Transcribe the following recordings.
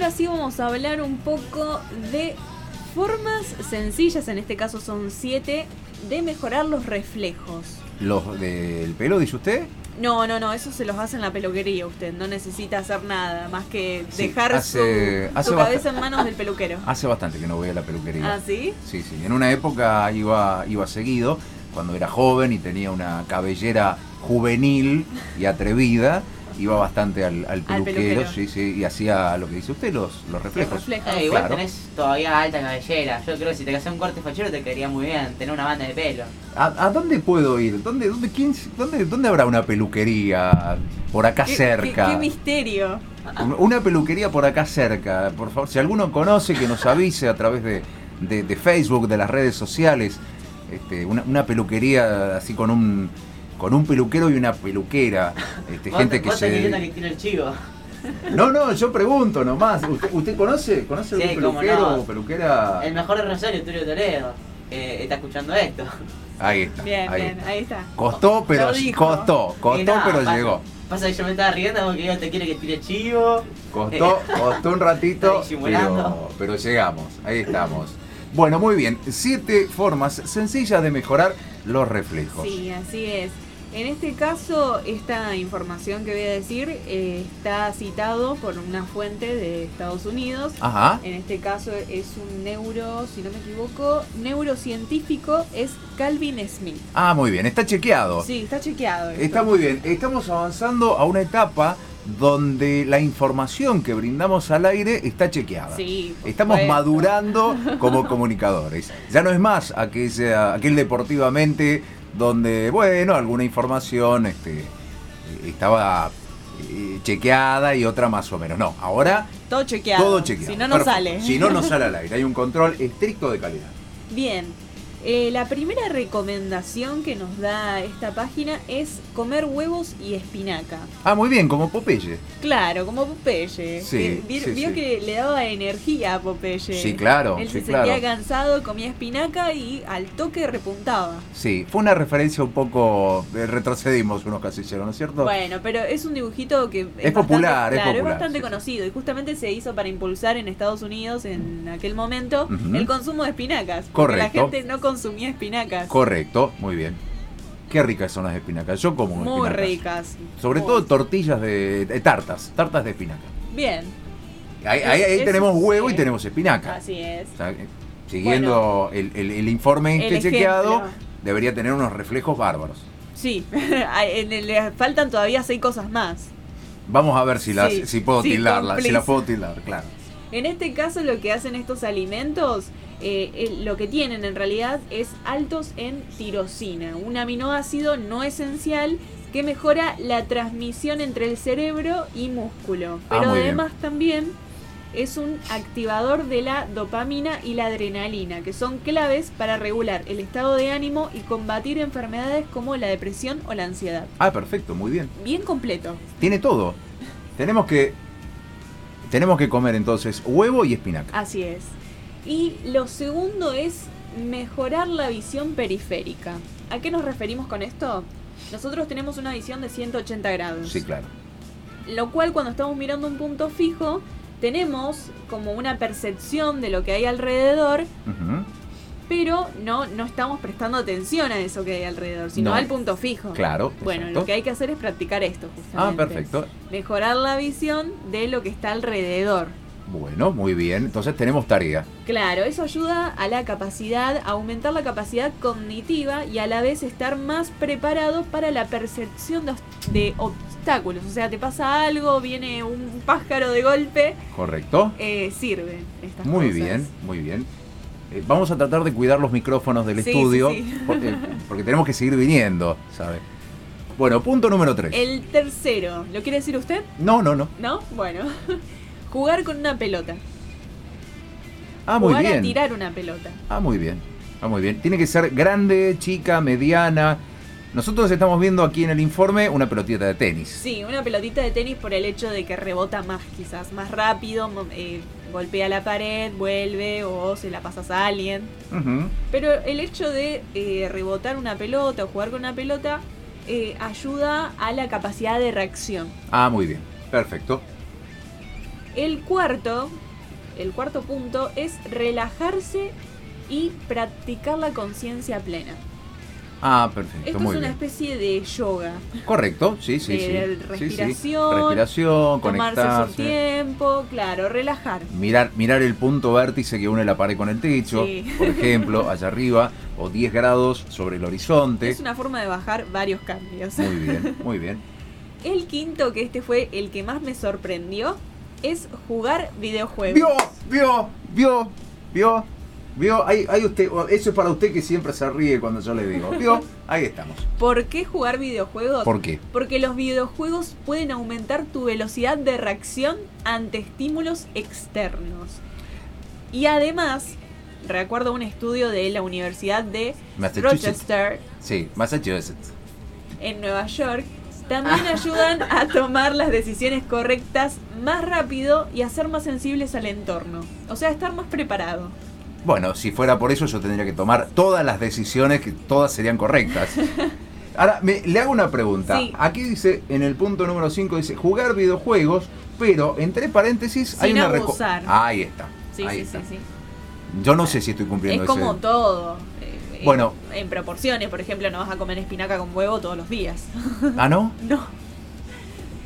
ahora sí vamos a hablar un poco de formas sencillas, en este caso son siete, de mejorar los reflejos. ¿Los del pelo, dice usted? No, no, no, eso se los hace en la peluquería usted. No necesita hacer nada más que Sí, dejar hace- su, hace su cabeza en manos del peluquero. Hace bastante que no voy a la peluquería. ¿Ah, sí? Sí, sí. En una época iba, iba seguido, cuando era joven y tenía una cabellera juvenil y atrevida, iba bastante al, al peluquero, peluquero. sí, sí, y hacía lo que dice usted, los, los reflejos. reflejos. Eh, igual Claro. tenés todavía alta cabellera. Yo creo que si te haces un corte fachero te quedaría muy bien tener una banda de pelo. ¿A, a dónde puedo ir? ¿Dónde, dónde, quién, dónde, dónde habrá una peluquería por acá ¿Qué- cerca? Qué, qué misterio. Una peluquería por acá cerca, por favor. Si alguno conoce, que nos avise a través de, de- de Facebook, de las redes sociales. Este, una, una peluquería así con un con un peluquero y una peluquera. Este, Vos- gente que vos se. que tire el chivo. No, no, yo pregunto nomás. ¿Usted, usted conoce? ¿Conoce algún Sí, cómo peluquero no. o peluquera? El mejor de Rosario, Tulio Toledo. eh, está escuchando esto. Ahí está. Bien, ahí bien, está. ahí está. Costó, pero costó, costó, nada, pero pasa- llegó. Pasa que yo me estaba riendo porque yo te quiere que tire chivo. Costó, costó un ratito, pero, pero llegamos, ahí estamos. Bueno, muy bien, siete formas sencillas de mejorar los reflejos. Sí, así es. En este caso, esta información que voy a decir eh, está citado por una fuente de Estados Unidos. Ajá, En este caso es un neuro, si no me equivoco, neurocientífico, es Calvin Smith. ah, muy bien, está chequeado. Sí, está chequeado. esto. Está muy bien, estamos avanzando a una etapa donde la información que brindamos al aire está chequeada. Sí, Estamos supuesto. madurando como comunicadores. Ya no es más aquella, aquel deportivamente donde, bueno, alguna información este, estaba eh, chequeada y otra más o menos. No, ahora Todo chequeado. todo chequeado. Si no, no Perfecto. sale. Si no, no sale al aire. Hay un control estricto de calidad. Bien. Eh, la primera recomendación que nos da esta página es comer huevos y espinaca. Ah, muy bien, como Popeye. Claro, como Popeye. Sí, Eh, vi- sí, vio sí. que le daba energía a Popeye. Sí, claro, Él se claro. sentía cansado, comía espinaca y al toque repuntaba. Sí, fue una referencia un poco. eh, retrocedimos unos casilleros, ¿no es cierto? Bueno, pero es un dibujito que Es popular, es bastante, claro, popular, bastante conocido y justamente se hizo para impulsar en Estados Unidos en aquel momento el consumo de espinacas. porque La Correcto. gente no consumía espinacas. Correcto, muy bien. Qué ricas son las espinacas. Yo como Muy espinacas. ricas. Sobre todo tortillas de, de tartas, tartas de espinaca. Bien, Ahí, ahí- ahí Es- tenemos es- huevo y tenemos espinaca. así es. O sea, eh, siguiendo el, el- el informe este chequeado, debería tener unos reflejos bárbaros. Sí, le faltan todavía seis cosas más. Vamos a ver si, las, Sí, si puedo sí, tildarlas, si las puedo tildar, claro. En este caso lo que hacen estos alimentos, eh, eh, lo que tienen en realidad es altos en tirosina, un aminoácido no esencial que mejora la transmisión entre el cerebro y músculo. Ah, Pero bien. además también es un activador de la dopamina y la adrenalina, que son claves para regular el estado de ánimo y combatir enfermedades como la depresión o la ansiedad. Ah, perfecto, muy bien. Bien completo. Tiene todo. Tenemos que tenemos que comer entonces huevo y espinaca. Así es. Y lo segundo es mejorar la visión periférica. ¿A qué nos referimos con esto? Nosotros tenemos una visión de 180 grados. Sí, claro. Lo cual cuando estamos mirando un punto fijo, tenemos como una percepción de lo que hay alrededor, pero no, no estamos prestando atención a eso que hay alrededor, sino No. al punto fijo. Claro. Bueno, exacto. lo que hay que hacer es practicar esto, Ah, justamente. perfecto. Mejorar la visión de lo que está alrededor. Bueno, muy bien. Entonces tenemos tarea. Claro, eso ayuda a la capacidad, a aumentar la capacidad cognitiva y a la vez estar más preparado para la percepción de, os- de obstáculos. O sea, te pasa algo, viene un pájaro de golpe, ¿Correcto? eh, sirven estas Muy cosas. bien, muy bien. Eh, vamos a tratar de cuidar los micrófonos del Sí, estudio sí, sí. Porque, porque tenemos que seguir viniendo, ¿sabe? Bueno, punto número 3. El tercero, ¿lo quiere decir usted? No, no, no. ¿No? Bueno. Jugar con una pelota. Ah, muy Jugar a bien. tirar una pelota. Ah, muy bien. Ah, muy bien. Tiene que ser grande, chica, mediana. Nosotros estamos viendo aquí en el informe una pelotita de tenis. Sí, una pelotita de tenis por el hecho de que rebota más, quizás más rápido, eh, golpea la pared, vuelve o se la pasas a alguien. Pero el hecho de eh, rebotar una pelota o jugar con una pelota eh, ayuda a la capacidad de reacción. Ah, muy bien. Perfecto. El cuarto, el cuarto punto es relajarse y practicar la conciencia plena. Ah, perfecto, Esto muy es una bien. especie de yoga. Correcto, sí, sí, sí. de Sí, sí. respiración, Respiración, Tomarse su tiempo, claro, relajar. Mirar, mirar el punto vértice que une la pared con el techo, Sí. por ejemplo, allá arriba, o 10 grados sobre el horizonte. Es una forma de bajar varios cambios. Muy bien, muy bien. El quinto, que este fue el que más me sorprendió, es jugar videojuegos. Vio, vio, vio, vio, vio. Ahí, ahí usted, eso es para usted que siempre se ríe cuando yo le digo. Vio, ahí estamos. ¿Por qué jugar videojuegos? ¿Por qué? Porque los videojuegos pueden aumentar tu velocidad de reacción ante estímulos externos. Y además, recuerdo un estudio de la Universidad de Massachusetts. Rochester Sí, Massachusetts. en Nueva York, también ayudan a tomar las decisiones correctas más rápido y a ser más sensibles al entorno. O sea, estar más preparado. Bueno, si fuera por eso yo tendría que tomar todas las decisiones que todas serían correctas. Ahora, me- le hago una pregunta. Sí. Aquí dice, en el punto número 5, dice jugar videojuegos, pero entre paréntesis hay una abusar. Ahí está. Sí, ahí sí, está. sí, sí. Yo no sé si estoy Es cumpliendo como ese- todo. En- Bueno. En, proporciones, por ejemplo, no vas a comer espinaca con huevo todos los días. Ah, ¿no? No.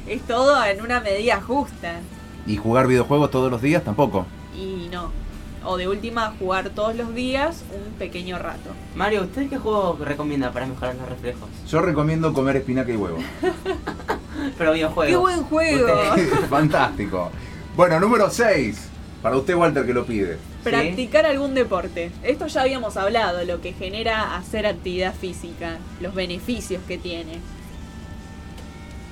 Es todo en una medida justa. Y jugar videojuegos todos los días tampoco. Y no. O de última, jugar todos los días un pequeño rato. Mario, ¿usted qué juego recomienda para mejorar los reflejos? Yo recomiendo comer espinaca y huevo. Pero videojuegos. ¡Qué buen juego! Fantástico. Bueno, número 6. Para usted, Walter, que lo pide. Practicar algún deporte. Esto ya habíamos hablado, lo que genera hacer actividad física, los beneficios que tiene.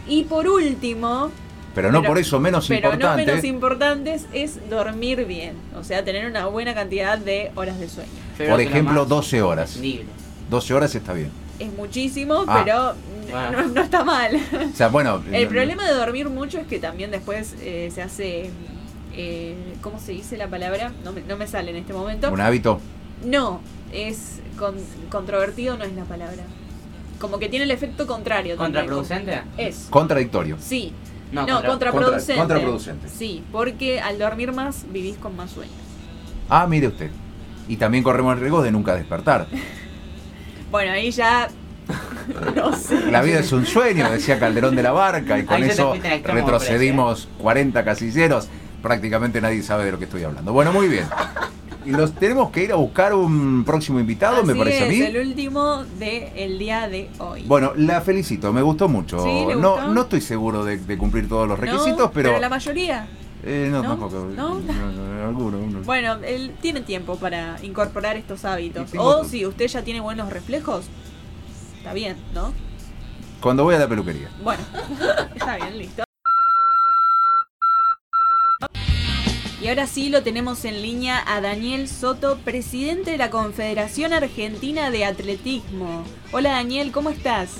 Y por último, Pero no Pero- por eso menos pero no importante. menos importantes, es dormir bien. O sea, tener una buena cantidad de horas de sueño. Por ejemplo, más 12 horas. prescindible. 12 horas está bien. Es muchísimo, Ah. pero Bueno. no, no está mal. O sea, bueno. El no- problema de dormir mucho es que también después eh, se hace... eh, ¿Cómo se dice la palabra? No me, no me sale en este momento. Un hábito. No, es con- controvertido no es la palabra. Como que tiene el efecto contrario. también. ¿Contraproducente? Es. Contradictorio. Sí. No, No, contra- contraproducente. Contra- contraproducente. Sí, porque al dormir más vivís con más sueño. Ah, mire usted. Y también corremos el riesgo de nunca despertar. Bueno, ahí ya... no sé. La vida es un sueño, decía Calderón de la Barca, y con eso extremo, retrocedimos 40 casilleros. Prácticamente nadie sabe de lo que estoy hablando. Bueno, muy bien. Y nos tenemos que ir a buscar un próximo invitado, me parece a mí. el último del día de hoy. Bueno, la felicito, me gustó mucho. ¿Sí? ¿Le no, gustó? no estoy seguro de, de cumplir todos los No, requisitos, pero. la mayoría. eh, no, ¿no? tampoco. ¿No? alguno. Bueno, él tiene tiempo para incorporar estos hábitos. O si usted ya tiene buenos reflejos, está bien, ¿no? Cuando voy a la peluquería. Bueno, está bien, listo. Ahora sí lo tenemos en línea a Daniel Soto, presidente de la Confederación Argentina de Atletismo. Hola Daniel, ¿cómo estás?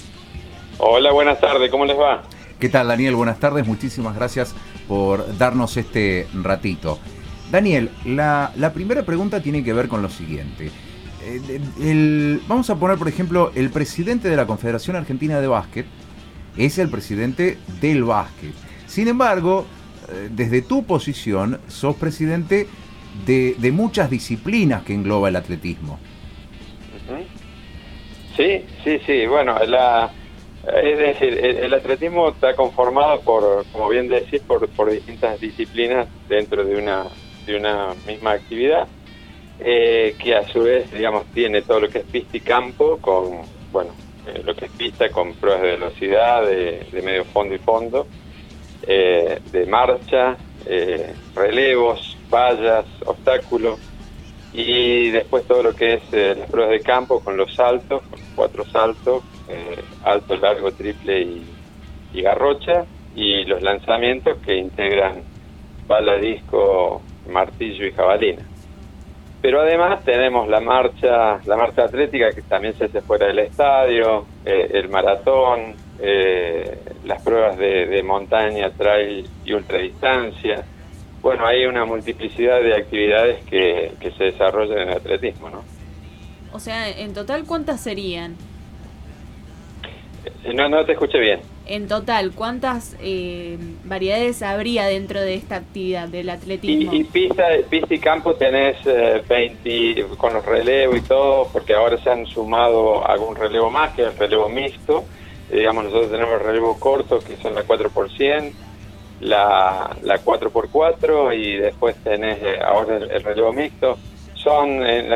Hola, buenas tardes, ¿cómo les va? ¿Qué tal, Daniel? Buenas tardes, muchísimas gracias por darnos este ratito. Daniel, la, la primera pregunta tiene que ver con lo siguiente. Eh, el- el- vamos a poner, por ejemplo, el presidente de la Confederación Argentina de Básquet es el presidente del básquet. Sin embargo, desde tu posición, sos presidente de, de muchas disciplinas que engloba el atletismo. Sí, sí, sí, bueno, la, es decir, el, atletismo está conformado por, como bien decís, por, por distintas disciplinas dentro de una, de una misma actividad, eh, que a su vez, digamos, tiene todo lo que es pista y campo, con, bueno, eh, lo que es pista con pruebas de velocidad, de medio fondo y fondo, eh, de marcha, eh, relevos, vallas, obstáculos, y después todo lo que es eh, las pruebas de campo con los saltos, con cuatro saltos, eh, alto, largo, triple y, y garrocha, y los lanzamientos que integran bala, disco, martillo y jabalina. Pero además tenemos la marcha, la marcha atlética que también se hace fuera del estadio, el maratón, eh, las pruebas de, de montaña, trail y ultradistancia. Bueno, hay una multiplicidad de actividades que, que se desarrollan en el atletismo, ¿no? O sea, en total, ¿cuántas serían? Eh, No, no te escuché bien. en total, ¿cuántas eh, variedades habría dentro de esta actividad del atletismo? Y, pista, pista y campo tenés 20 con los relevos y todo, porque ahora se han sumado algún relevo más, que es el relevo mixto. Digamos, nosotros tenemos el relevo corto, que son la 4%, la, la 4x4 y después tenés ahora el relevo mixto son eh,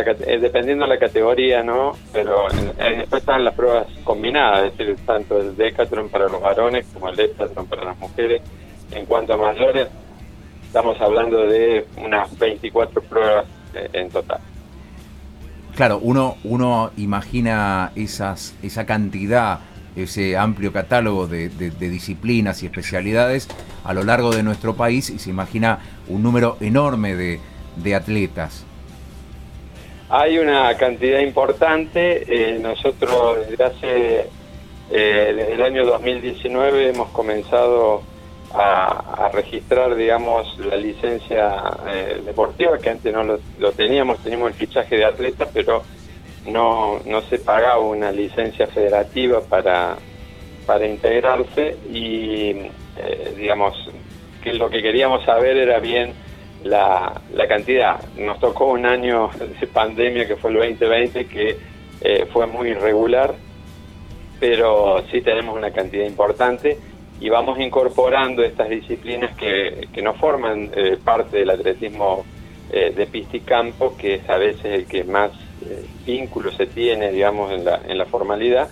dependiendo de la categoría, ¿no? Pero después están las pruebas combinadas, es decir, tanto el decathlon para los varones como el decathlon para las mujeres. En cuanto a mayores, estamos hablando de unas 24 pruebas eh, en total. Claro, uno, uno imagina esas, esa cantidad, ese amplio catálogo de, disciplinas y especialidades a lo largo de nuestro país y se imagina un número enorme de, atletas. Hay una cantidad importante. Eh, nosotros desde hace, eh, desde el año 2019 hemos comenzado a, registrar, digamos, la licencia eh, deportiva, que antes no lo, teníamos, teníamos el fichaje de atletas, pero no, no se pagaba una licencia federativa para, para integrarse y, digamos, que lo que queríamos saber era bien la, la cantidad. Nos tocó un año de pandemia que fue el 2020 que eh, fue muy irregular, pero sí tenemos una cantidad importante y vamos incorporando estas disciplinas que, que no forman eh, parte del atletismo eh, de pista y campo, que es a veces el que más vínculo se tiene, digamos, en la, en la formalidad.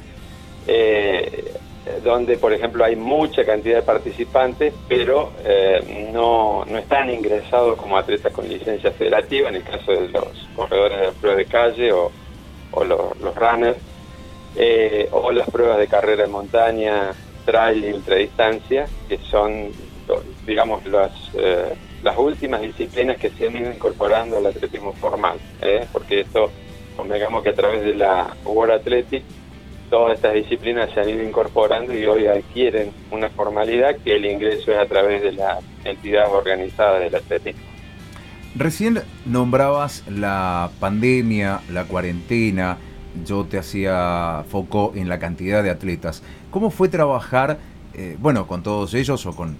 Eh, donde, por ejemplo, hay mucha cantidad de participantes, pero eh, no, no están ingresados como atletas con licencia federativa, en el caso de los corredores de prueba de calle o, los, runners, eh, o las pruebas de carrera de montaña, trail y ultradistancia, que son, digamos, las, las últimas disciplinas que se han ido incorporando al atletismo formal, porque esto, digamos que a través de la World Athletic, todas estas disciplinas se han ido incorporando y hoy adquieren una formalidad que el ingreso es a través de la entidad organizada del atletismo. Recién nombrabas la pandemia, la cuarentena, yo te hacía foco en la cantidad de atletas. ¿Cómo fue trabajar, eh, bueno, con todos ellos o con,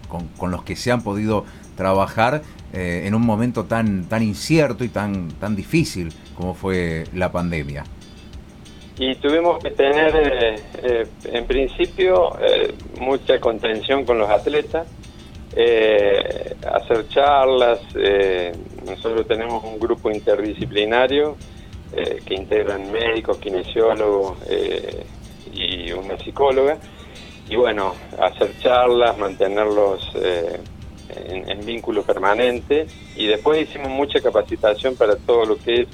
los que se han podido trabajar eh, en un momento tan, tan incierto y tan, tan difícil como fue la pandemia? y tuvimos que tener eh, eh, en principio mucha contención con los atletas, hacer charlas, nosotros tenemos un grupo interdisciplinario que integran médicos, kinesiólogos y una psicóloga, y bueno, hacer charlas, mantenerlos en, en vínculo permanente, y después hicimos mucha capacitación para todo lo que es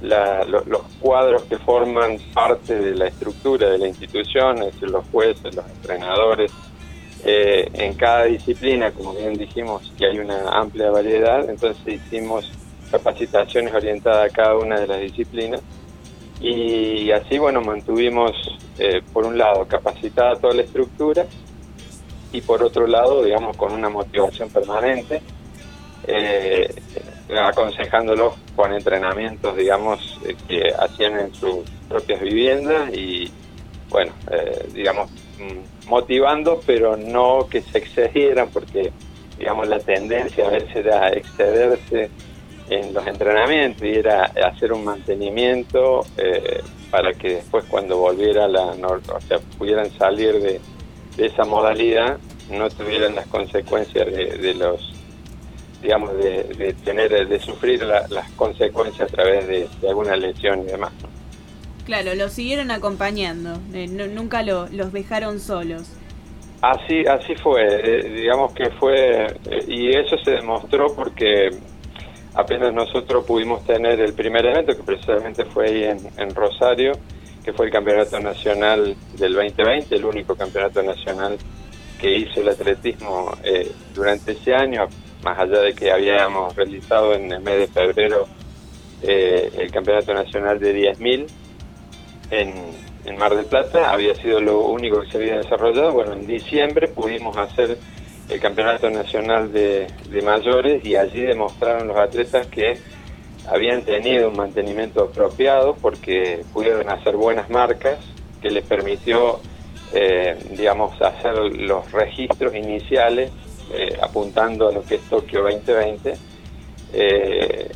los cuadros que forman parte de la estructura de la institución, es decir, los jueces, los entrenadores, eh, en cada disciplina, como bien dijimos, que hay una amplia variedad, entonces hicimos capacitaciones orientadas a cada una de las disciplinas. Y así, bueno, mantuvimos, eh, por un lado, capacitada toda la estructura y por otro lado, digamos, con una motivación permanente. Eh, aconsejándolos con entrenamientos, digamos, eh, que hacían en sus propias viviendas y, bueno, eh, digamos, mm, motivando, pero no que se excedieran, porque, digamos, la tendencia a veces era excederse en los entrenamientos y era hacer un mantenimiento para que después cuando volviera la, o sea, pudieran salir de, esa modalidad, no tuvieran las consecuencias de los digamos, de, tener, de sufrir las consecuencias a través de, alguna lesión y demás. Claro, los siguieron acompañando, eh, nunca lo, los dejaron solos. Así, así fue, eh, digamos que fue, eh, y eso se demostró porque apenas nosotros pudimos tener el primer evento, que precisamente fue ahí en, en Rosario, que fue el Campeonato Nacional del 2020, el único campeonato nacional que hizo el atletismo durante ese año, más allá de que habíamos realizado en el mes de febrero eh, el Campeonato Nacional de 10.000 en, en Mar del Plata, había sido lo único que se había desarrollado. Bueno, en diciembre pudimos hacer el Campeonato Nacional de, de Mayores y allí demostraron los atletas que habían tenido un mantenimiento apropiado porque pudieron hacer buenas marcas que les permitió eh, digamos, hacer los registros iniciales eh, apuntando a lo que es Tokio 2020, eh,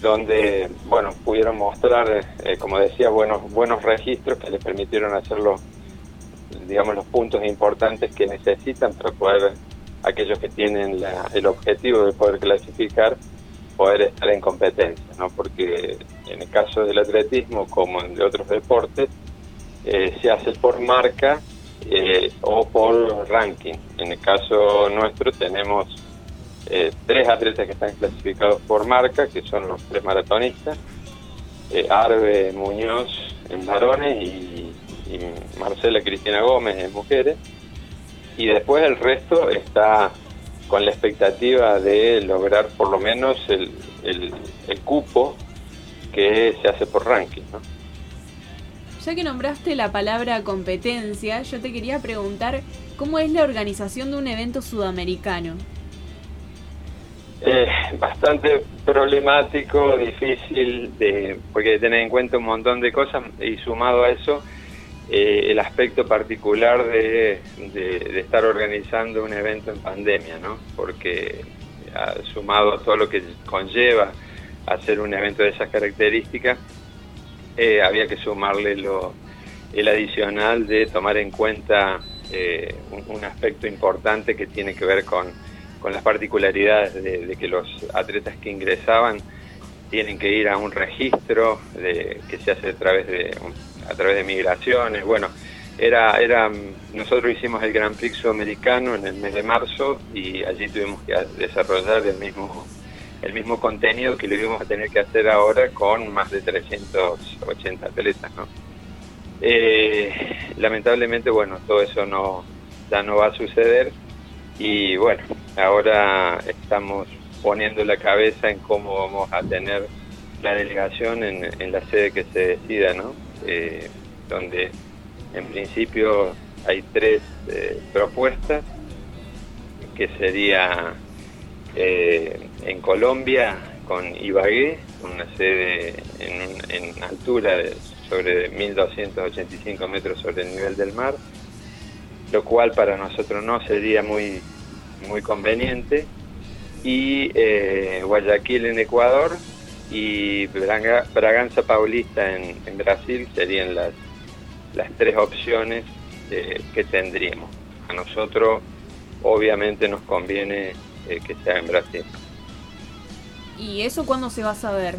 donde, bueno, pudieron mostrar, como decía, buenos, buenos registros que les permitieron hacer los, digamos, los puntos importantes que necesitan para poder, aquellos que tienen el objetivo de poder clasificar, poder estar en competencia, ¿no? Porque en el caso del atletismo, como en de otros deportes, se hace por marca eh, o por ranking. En el caso nuestro tenemos eh, tres atletas que están clasificados por marca, que son los tres maratonistas, eh, Arbe Muñoz en varones y, Marcela Cristina Gómez en mujeres. Y después el resto está con la expectativa de lograr por lo menos el, el, el cupo que se hace por ranking. ¿no? Ya que nombraste la palabra competencia, yo te quería preguntar cómo es la organización de un evento sudamericano. Eh, bastante problemático, difícil, de, porque hay que tener en cuenta un montón de cosas y sumado a eso eh, el aspecto particular de, estar organizando un evento en pandemia, ¿no? Porque sumado a todo lo que conlleva hacer un evento de esas características, eh, había que sumarle lo, el adicional de tomar en cuenta eh, un, aspecto importante que tiene que ver con, las particularidades de, que los atletas que ingresaban tienen que ir a un registro de, que se hace a través de a través de migraciones. Bueno, era, era nosotros hicimos el Grand Prix sudamericano en el mes de marzo y allí tuvimos que desarrollar el mismo el mismo contenido que lo íbamos a tener que hacer ahora con más de 380 atletas, ¿no? Eh, lamentablemente, bueno, todo eso no ya no va a suceder y bueno, ahora estamos poniendo la cabeza en cómo vamos a tener la delegación en, la sede que se decida, ¿no? Eh, donde en principio hay tres eh, propuestas que sería eh, en Colombia con Ibagué, una sede en, altura de sobre 1.285 metros sobre el nivel del mar, lo cual para nosotros no sería muy, muy conveniente, y Guayaquil en Ecuador y Braganza Paulista en, Brasil serían las, las tres opciones eh, que tendríamos. A nosotros obviamente nos conviene eh, que sea en Brasil. ¿Y eso cuándo se va a saber?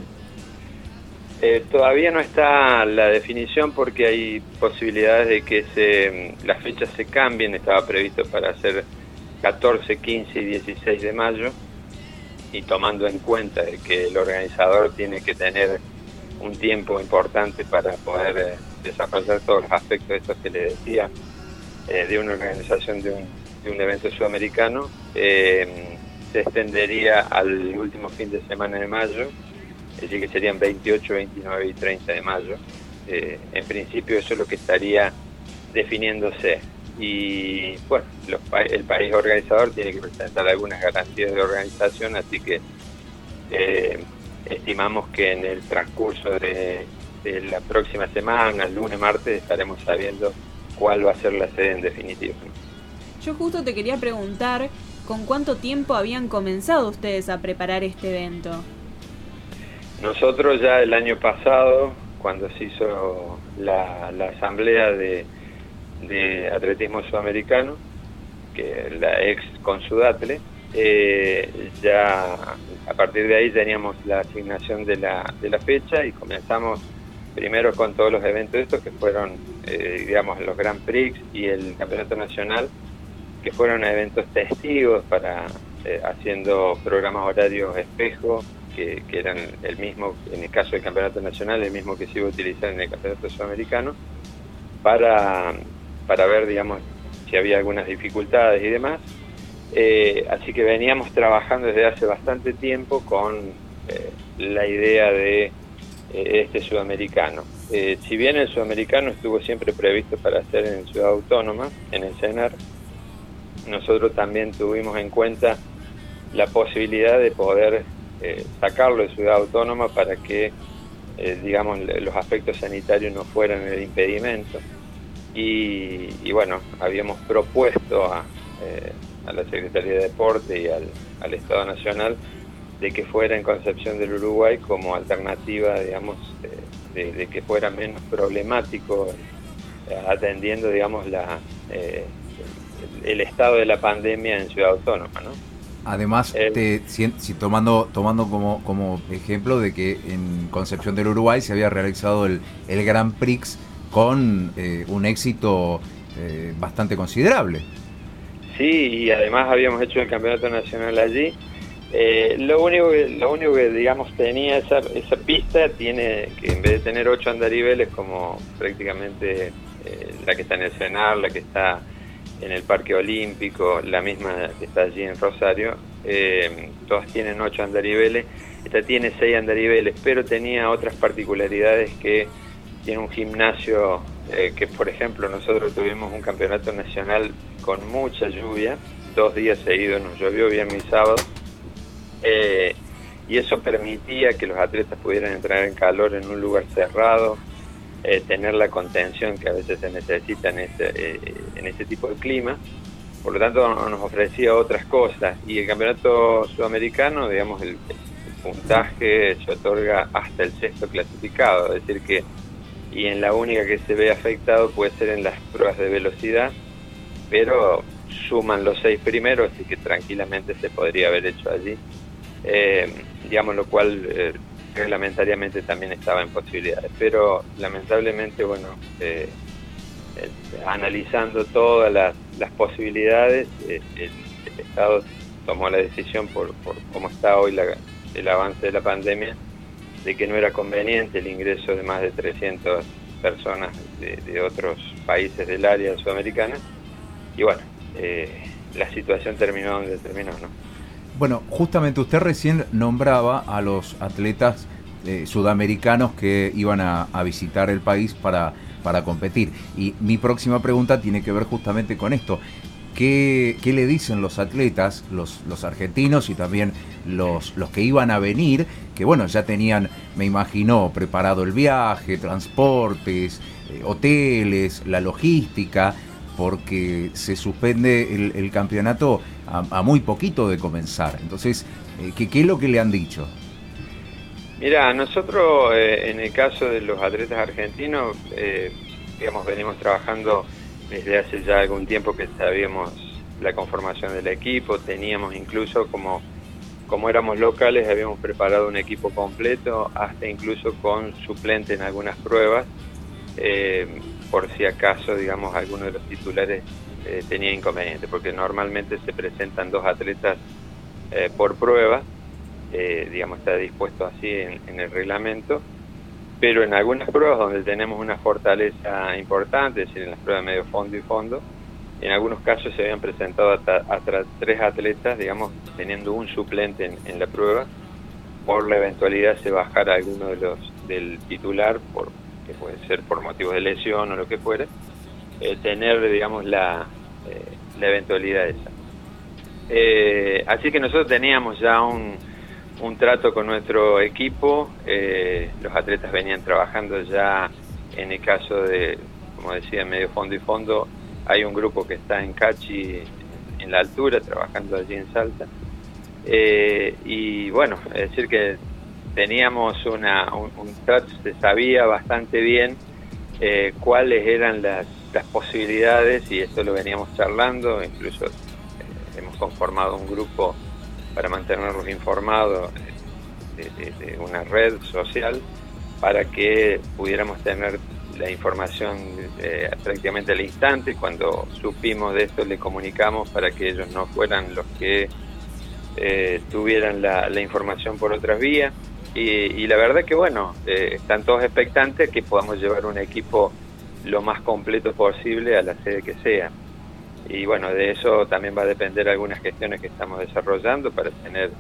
Eh, todavía no está la definición porque hay posibilidades de que se, las fechas se cambien. Estaba previsto para hacer 14, 15 y 16 de mayo. Y tomando en cuenta de que el organizador tiene que tener un tiempo importante para poder eh, desarrollar todos los aspectos estos que le decía de una organización de un, de un evento sudamericano, eh, se extendería al último fin de semana de mayo, es decir, que serían 28, 29 y 30 de mayo. Eh, en principio eso es lo que estaría definiéndose. Y bueno, el país organizador tiene que presentar algunas garantías de organización, así que eh, estimamos que en el transcurso de, de la próxima semana, el lunes, martes, estaremos sabiendo cuál va a ser la sede en definitiva. Yo justo te quería preguntar con cuánto tiempo habían comenzado ustedes a preparar este evento. Nosotros ya el año pasado, cuando se hizo la, asamblea de, atletismo sudamericano, que la ex Consudatle, eh, ya a partir de ahí teníamos la asignación de la, de la fecha y comenzamos primero con todos los eventos estos que fueron, eh, digamos, los Grand Prix y el Campeonato Nacional que fueron eventos testigos para eh, haciendo programas horarios espejo, que, eran el mismo, en el caso del Campeonato Nacional, el mismo que se iba a utilizar en el Campeonato Sudamericano, para, para ver, digamos, si había algunas dificultades y demás. Eh, así que veníamos trabajando desde hace bastante tiempo con eh, la idea de este sudamericano. si bien el sudamericano estuvo siempre previsto para hacer en Ciudad Autónoma, en el CENAR, nosotros también tuvimos en cuenta la posibilidad de poder eh, sacarlo de ciudad autónoma para que, eh, digamos, los aspectos sanitarios no fueran el impedimento. Y, bueno, habíamos propuesto a, eh, a, la Secretaría de Deporte y al, Estado Nacional de que fuera en Concepción del Uruguay como alternativa, digamos, de, que fuera menos problemático eh, atendiendo, digamos, la, eh, el, estado de la pandemia en Ciudad Autónoma, ¿no? Además, si, tomando, tomando como, como ejemplo de que en Concepción del Uruguay se había realizado el, el Grand Prix con eh, un éxito eh, bastante considerable. Sí, y además habíamos hecho el campeonato nacional allí. Eh, lo único que, lo único que digamos tenía esa, esa pista tiene que en vez de tener ocho andariveles como prácticamente la que está en el Cenar, la que está en el Parque Olímpico, la misma que está allí en Rosario, todas tienen ocho andariveles, esta tiene seis andariveles, pero tenía otras particularidades que tiene un gimnasio eh, que, por ejemplo, nosotros tuvimos un campeonato nacional con mucha lluvia, dos días seguidos nos llovió bien mi sábado, eh, y eso permitía que los atletas pudieran entrar en calor en un lugar cerrado, eh, tener la contención que a veces se necesita en este, en este tipo de clima. Por lo tanto, nos ofrecía otras cosas. Y el campeonato sudamericano, digamos, el puntaje se otorga hasta el sexto clasificado, es decir, que y en la única que se ve afectado puede ser en las pruebas de velocidad, pero suman los seis primeros, así que tranquilamente se podría haber hecho allí, eh, digamos lo cual eh, reglamentariamente también estaba en posibilidades, pero lamentablemente, bueno, eh, analizando todas las, posibilidades, el, Estado tomó la decisión por, por cómo está hoy el avance de la pandemia, de que no era conveniente el ingreso de más de 300 personas de, otros países del área sudamericana. Y bueno, eh, la situación terminó donde terminó, ¿no? Bueno, justamente usted recién nombraba a los atletas eh, sudamericanos que iban a, visitar el país para, para competir. Y mi próxima pregunta tiene que ver justamente con esto. ¿Qué, le dicen los atletas, los, argentinos y también los, los que iban a venir, que bueno, ya tenían, me imagino, preparado el viaje, transportes, eh, hoteles, la logística, porque se suspende el, campeonato a, muy poquito de comenzar. Entonces, eh, ¿qué, ¿qué, es lo que le han dicho? Mira, nosotros eh, en el caso de los atletas argentinos, digamos, venimos trabajando desde hace ya algún tiempo que sabíamos la conformación del equipo, teníamos incluso como como éramos locales, habíamos preparado un equipo completo, hasta incluso con suplente en algunas pruebas, eh, por si acaso, digamos, alguno de los titulares eh, tenía inconveniente, porque normalmente se presentan dos atletas eh, por prueba, digamos, está dispuesto así en, el reglamento, pero en algunas pruebas donde tenemos una fortaleza importante, es decir, en las pruebas medio fondo y fondo, en algunos casos se habían presentado hasta, tres atletas, digamos, teniendo un suplente en, la prueba. Por la eventualidad se bajara alguno de los del titular, por, que puede ser por motivos de lesión o lo que fuera, eh, tener, digamos, la, eh, la eventualidad esa. Eh, así que nosotros teníamos ya un, un trato con nuestro equipo, los atletas venían trabajando ya en el caso de, como decía, medio fondo y fondo, hay un grupo que está en Cachi, en la altura, trabajando allí en Salta. Eh, y bueno, es decir que teníamos una, un, trato, se sabía bastante bien eh, cuáles eran las, posibilidades y esto lo veníamos charlando, incluso eh, hemos conformado un grupo para mantenerlos informados de una red social para que pudiéramos tener la información eh, prácticamente al instante. Cuando supimos de esto le comunicamos para que ellos no fueran los que eh, tuvieran la, información por otras vías. Y, la verdad que bueno, eh, están todos expectantes que podamos llevar un equipo lo más completo posible a la sede que sea. Y bueno, de eso también va a depender algunas gestiones que estamos desarrollando para tener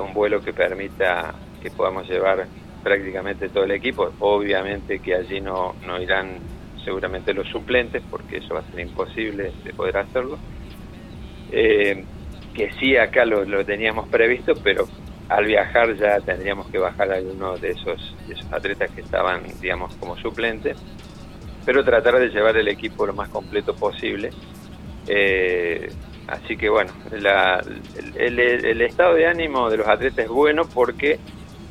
un vuelo que permita que podamos llevar prácticamente todo el equipo. Obviamente que allí no, no irán seguramente los suplentes, porque eso va a ser imposible de poder hacerlo. Eh, que sí acá lo, lo, teníamos previsto, pero al viajar ya tendríamos que bajar a alguno de esos, de esos atletas que estaban, digamos, como suplentes. pero tratar de llevar el equipo lo más completo posible. Eh, así que bueno, el, estado de ánimo de los atletas es bueno porque,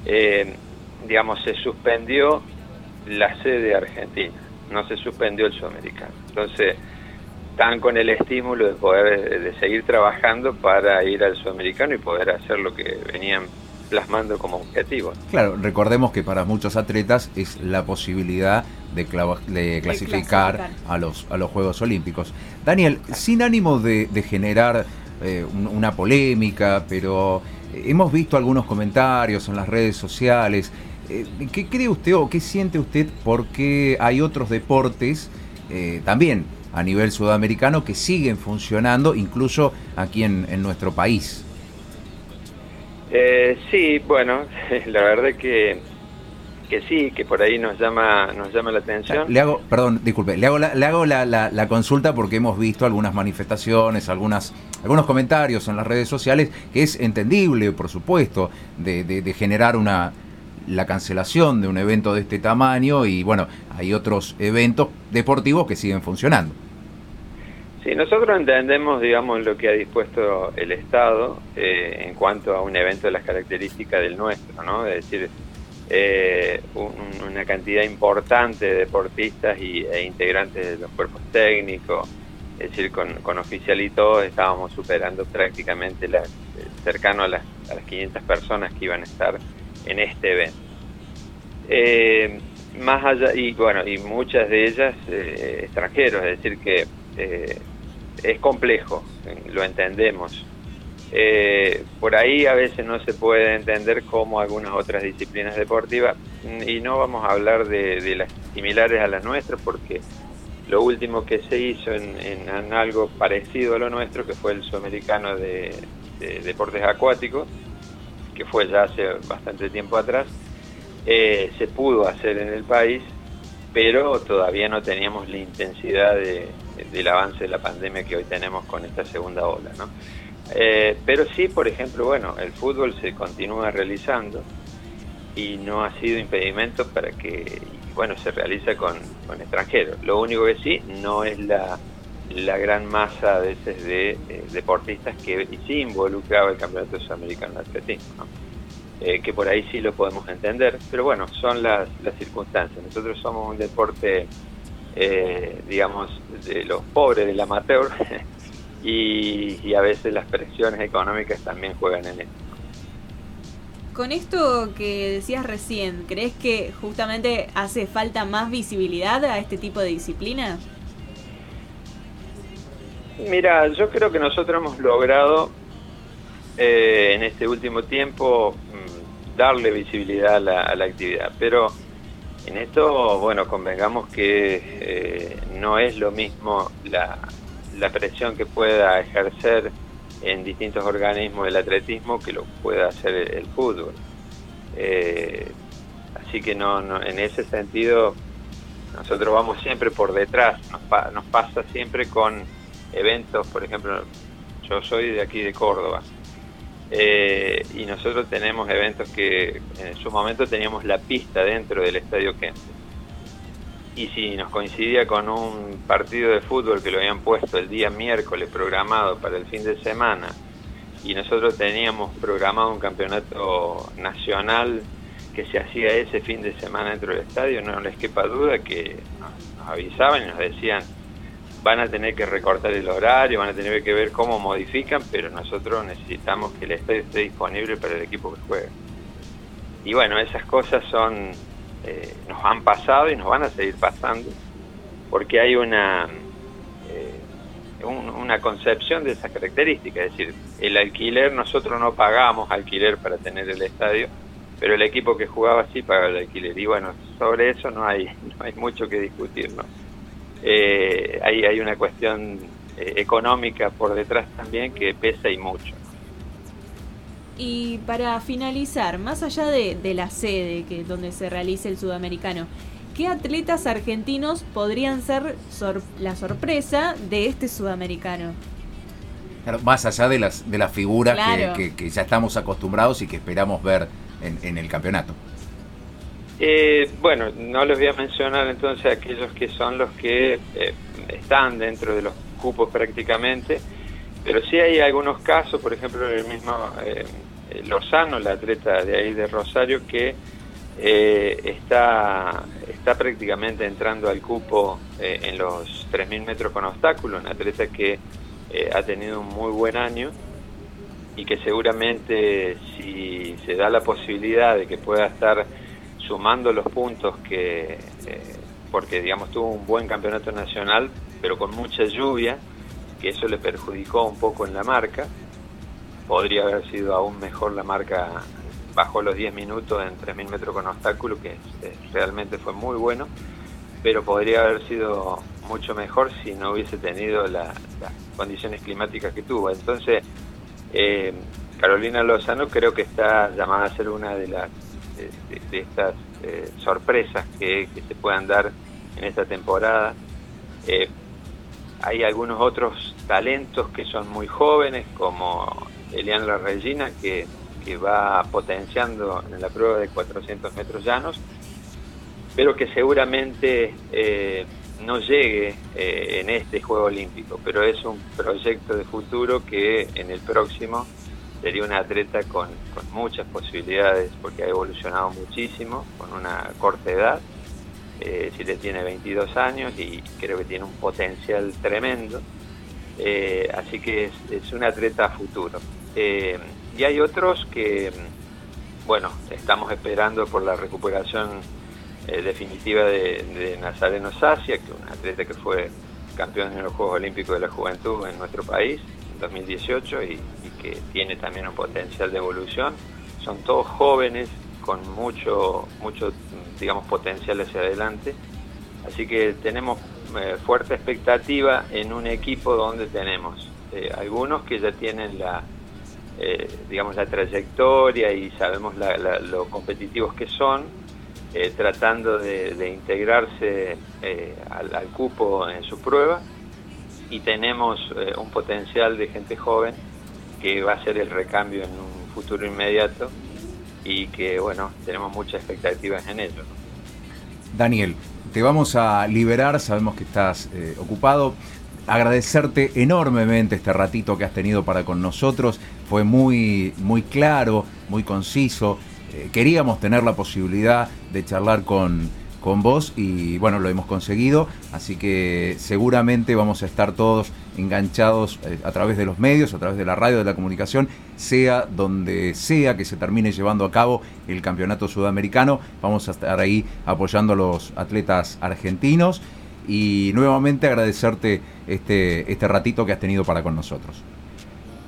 eh, digamos, se suspendió la sede argentina, no se suspendió el sudamericano. Entonces, están con el estímulo de poder de seguir trabajando para ir al sudamericano y poder hacer lo que venían plasmando como objetivo. Claro, recordemos que para muchos atletas es la posibilidad de, clasificar, A, los, a los Juegos Olímpicos. Daniel, sin ánimo de, generar eh, una polémica, pero hemos visto algunos comentarios en las redes sociales. Eh, ¿Qué cree usted o qué siente usted porque hay otros deportes eh, también a nivel sudamericano que siguen funcionando incluso aquí en, en nuestro país? Eh, sí, bueno, la verdad que que sí, que por ahí nos llama nos llama la atención. Le hago, perdón, disculpe, le hago la, le hago la, la, consulta porque hemos visto algunas manifestaciones, algunas algunos comentarios en las redes sociales que es entendible, por supuesto, de, de, generar una la cancelación de un evento de este tamaño y bueno, hay otros eventos deportivos que siguen funcionando. Sí, nosotros entendemos, digamos, lo que ha dispuesto el Estado eh, en cuanto a un evento de las características del nuestro, ¿no? Es decir, eh, una cantidad importante de deportistas y, e integrantes de los cuerpos técnicos, es decir, con, con oficialitos estábamos superando prácticamente las, cercano a las, a las 500 personas que iban a estar en este evento. Eh, más allá, y bueno, y muchas de ellas extranjeros, es decir, que es complejo, lo entendemos. Eh, por ahí a veces no se puede entender como algunas otras disciplinas deportivas y no vamos a hablar de, las similares a las nuestras porque lo último que se hizo en, algo parecido a lo nuestro que fue el sudamericano de, deportes acuáticos que fue ya hace bastante tiempo atrás eh, se pudo hacer en el país pero todavía no teníamos la intensidad de, del avance de la pandemia que hoy tenemos con esta segunda ola. ¿no? Eh, pero sí, por ejemplo, bueno, el fútbol se continúa realizando y no ha sido impedimento para que, bueno, se realiza con, con extranjeros. Lo único que sí, no es la, la gran masa a veces de eh, deportistas que sí involucraba el Campeonato Sudamericano de Atletismo. ¿no? Eh, que por ahí sí lo podemos entender, pero bueno, son las, las circunstancias. Nosotros somos un deporte, eh, digamos, de los pobres, del amateur, y, a veces las presiones económicas también juegan en esto. Con esto que decías recién, ¿crees que justamente hace falta más visibilidad a este tipo de disciplina? Mira, yo creo que nosotros hemos logrado eh, en este último tiempo darle visibilidad a la, actividad. Pero en esto, bueno, convengamos que eh, no es lo mismo la, presión que pueda ejercer en distintos organismos el atletismo que lo pueda hacer el, fútbol. Eh, así que no, no, en ese sentido nosotros vamos siempre por detrás, nos, nos pasa siempre con eventos, por ejemplo, yo soy de aquí de Córdoba, eh, y nosotros tenemos eventos que en su momento teníamos la pista dentro del Estadio Kent. Y si nos coincidía con un partido de fútbol que lo habían puesto el día miércoles programado para el fin de semana, y nosotros teníamos programado un campeonato nacional que se hacía ese fin de semana dentro del estadio, no les quepa duda que nos avisaban y nos decían, van a tener que recortar el horario, van a tener que ver cómo modifican, pero nosotros necesitamos que el estadio esté disponible para el equipo que juegue. Y bueno, esas cosas son eh, nos han pasado y nos van a seguir pasando, porque hay una eh, una concepción de esas características, es decir, el alquiler nosotros no pagamos alquiler para tener el estadio, pero el equipo que jugaba sí pagaba el alquiler. Y bueno, sobre eso no hay no hay mucho que discutir, ¿no? Eh, hay, hay una cuestión eh, económica por detrás también que pesa y mucho. Y para finalizar, más allá de, la sede que donde se realiza el sudamericano, ¿qué atletas argentinos podrían ser la sorpresa de este sudamericano? más allá de las, de las figuras que, ya estamos acostumbrados y que esperamos ver en, en el campeonato. Eh, bueno, no les voy a mencionar entonces aquellos que son los que eh, están dentro de los cupos prácticamente, pero sí hay algunos casos, por ejemplo, el mismo eh, Lozano, la atleta de ahí de Rosario, que está, está prácticamente entrando al cupo en los 3.000 metros con obstáculos, una atleta que ha tenido un muy buen año y que seguramente si se da la posibilidad de que pueda estar sumando los puntos que, eh, porque digamos tuvo un buen campeonato nacional, pero con mucha lluvia, que eso le perjudicó un poco en la marca, podría haber sido aún mejor la marca bajo los 10 minutos en 3.000 metros con obstáculo, que eh, realmente fue muy bueno, pero podría haber sido mucho mejor si no hubiese tenido las condiciones climáticas que tuvo. Entonces, eh, Carolina Lozano creo que está llamada a ser una de las de, estas eh, sorpresas que, se puedan dar en esta temporada. Eh, hay algunos otros talentos que son muy jóvenes, como Eliana Regina, que, que va potenciando en la prueba de 400 metros llanos, pero que seguramente eh, no llegue en este Juego Olímpico, pero es un proyecto de futuro que en el próximo sería una atleta con, muchas posibilidades porque ha evolucionado muchísimo, con una corta edad. Eh, le tiene 22 años y creo que tiene un potencial tremendo. Eh, así que es, una atleta futuro. Eh, y hay otros que, bueno, estamos esperando por la recuperación eh, definitiva de, Nazareno Sacia, que es una atleta que fue campeón en los Juegos Olímpicos de la Juventud en nuestro país en 2018 y, que tiene también un potencial de evolución. Son todos jóvenes con mucho, mucho digamos, potencial hacia adelante. Así que tenemos eh, fuerte expectativa en un equipo donde tenemos eh, algunos que ya tienen la, eh, digamos, la trayectoria y sabemos lo competitivos que son, tratando de, integrarse al, al, cupo en su prueba. Y tenemos un potencial de gente joven que va a ser el recambio en un futuro inmediato y que, bueno, tenemos muchas expectativas en ello. Daniel, te vamos a liberar, sabemos que estás eh, ocupado. Agradecerte enormemente este ratito que has tenido para con nosotros. Fue muy, muy claro, muy conciso. Eh, queríamos tener la posibilidad de charlar con, con vos y bueno, lo hemos conseguido, así que seguramente vamos a estar todos enganchados eh, a través de los medios, a través de la radio, de la comunicación, sea donde sea que se termine llevando a cabo el campeonato sudamericano, vamos a estar ahí apoyando a los atletas argentinos. Y nuevamente agradecerte este, este ratito que has tenido para con nosotros.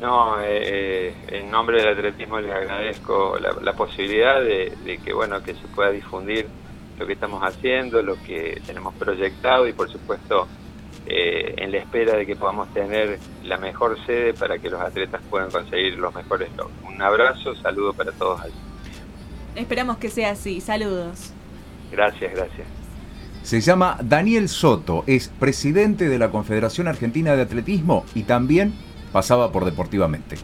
No, eh, eh, en nombre del atletismo le agradezco la, posibilidad de, de, que bueno que se pueda difundir lo que estamos haciendo, lo que tenemos proyectado y por supuesto eh, en la espera de que podamos tener la mejor sede para que los atletas puedan conseguir los mejores logros. Un abrazo, saludo para todos allí. Esperamos que sea así, saludos. Gracias, gracias. Se llama Daniel Soto, es presidente de la Confederación Argentina de Atletismo y también pasaba por Deportivamente.